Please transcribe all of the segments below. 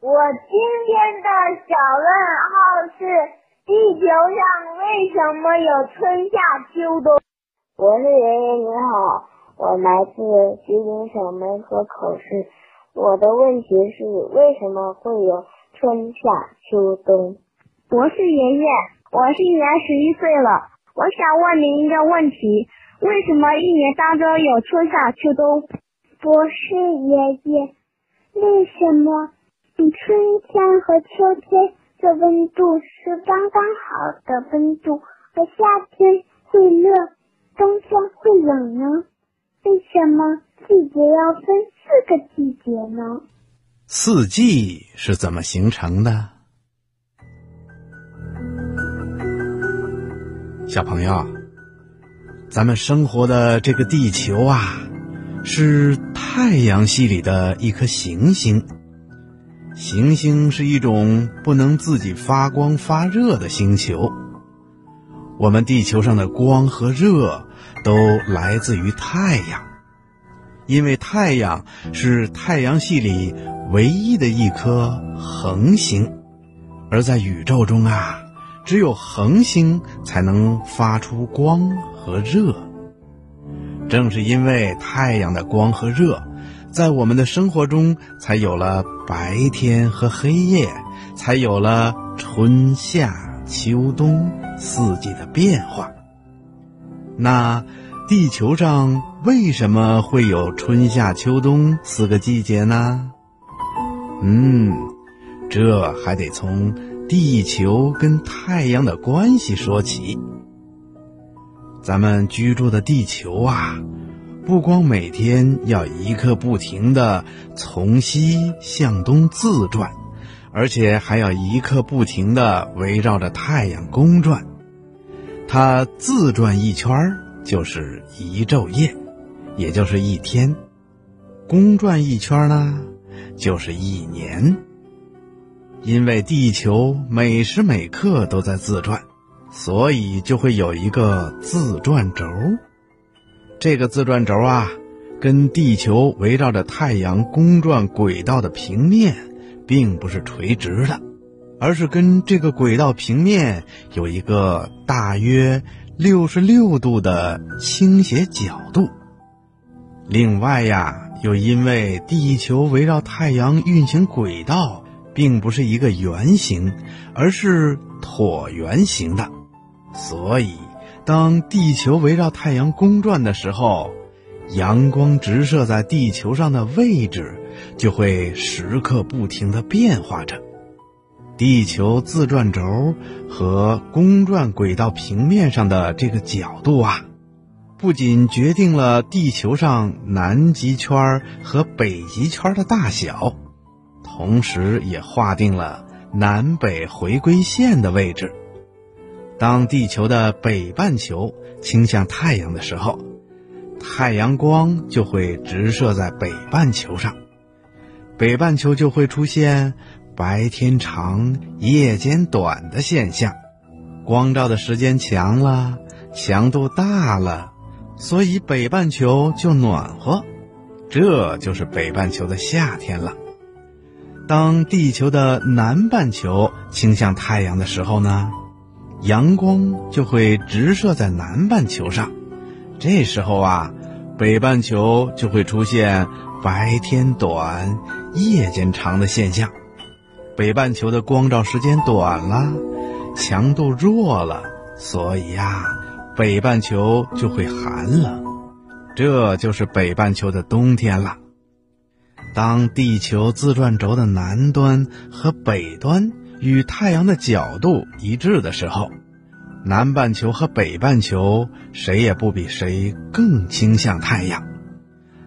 我今天的小问号是：地球上为什么有春夏秋冬？博士爷爷你好，我来自吉林省梅河口市，我的问题是为什么会有春夏秋冬？博士爷爷，我今年十一岁了，我想问您一个问题：为什么一年当中有春夏秋冬？博士爷爷。为什么春天和秋天的温度是刚刚好的温度，而夏天会热，冬天会冷呢？为什么季节要分四个季节呢？四季是怎么形成的？小朋友，咱们生活的这个地球啊，是。太阳系里的一颗行星，行星是一种不能自己发光发热的星球。我们地球上的光和热都来自于太阳，因为太阳是太阳系里唯一的一颗恒星，而在宇宙中啊，只有恒星才能发出光和热。正是因为太阳的光和热，在我们的生活中才有了白天和黑夜，才有了春夏秋冬四季的变化。那地球上为什么会有春夏秋冬四个季节呢？嗯，这还得从地球跟太阳的关系说起。咱们居住的地球啊，不光每天要一刻不停的从西向东自转，而且还要一刻不停的围绕着太阳公转。它自转一圈就是一昼夜，也就是一天；公转一圈呢，就是一年。因为地球每时每刻都在自转。所以就会有一个自转轴，这个自转轴啊，跟地球围绕着太阳公转轨道的平面，并不是垂直的，而是跟这个轨道平面有一个大约六十六度的倾斜角度。另外呀，又因为地球围绕太阳运行轨道，并不是一个圆形，而是椭圆形的。所以，当地球围绕太阳公转的时候，阳光直射在地球上的位置就会时刻不停的变化着。地球自转轴和公转轨道平面上的这个角度啊，不仅决定了地球上南极圈和北极圈的大小，同时也划定了南北回归线的位置。当地球的北半球倾向太阳的时候，太阳光就会直射在北半球上，北半球就会出现白天长、夜间短的现象。光照的时间长了，强度大了，所以北半球就暖和，这就是北半球的夏天了。当地球的南半球倾向太阳的时候呢？阳光就会直射在南半球上，这时候啊，北半球就会出现白天短、夜间长的现象。北半球的光照时间短了，强度弱了，所以呀，北半球就会寒冷，这就是北半球的冬天了。当地球自转轴的南端和北端。与太阳的角度一致的时候，南半球和北半球谁也不比谁更倾向太阳。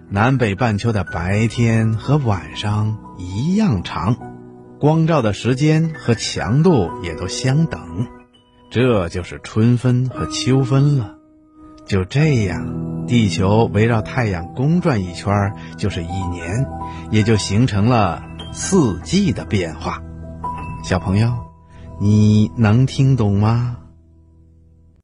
南北半球的白天和晚上一样长，光照的时间和强度也都相等，这就是春分和秋分了。就这样，地球围绕太阳公转一圈就是一年，也就形成了四季的变化。小朋友，你能听懂吗？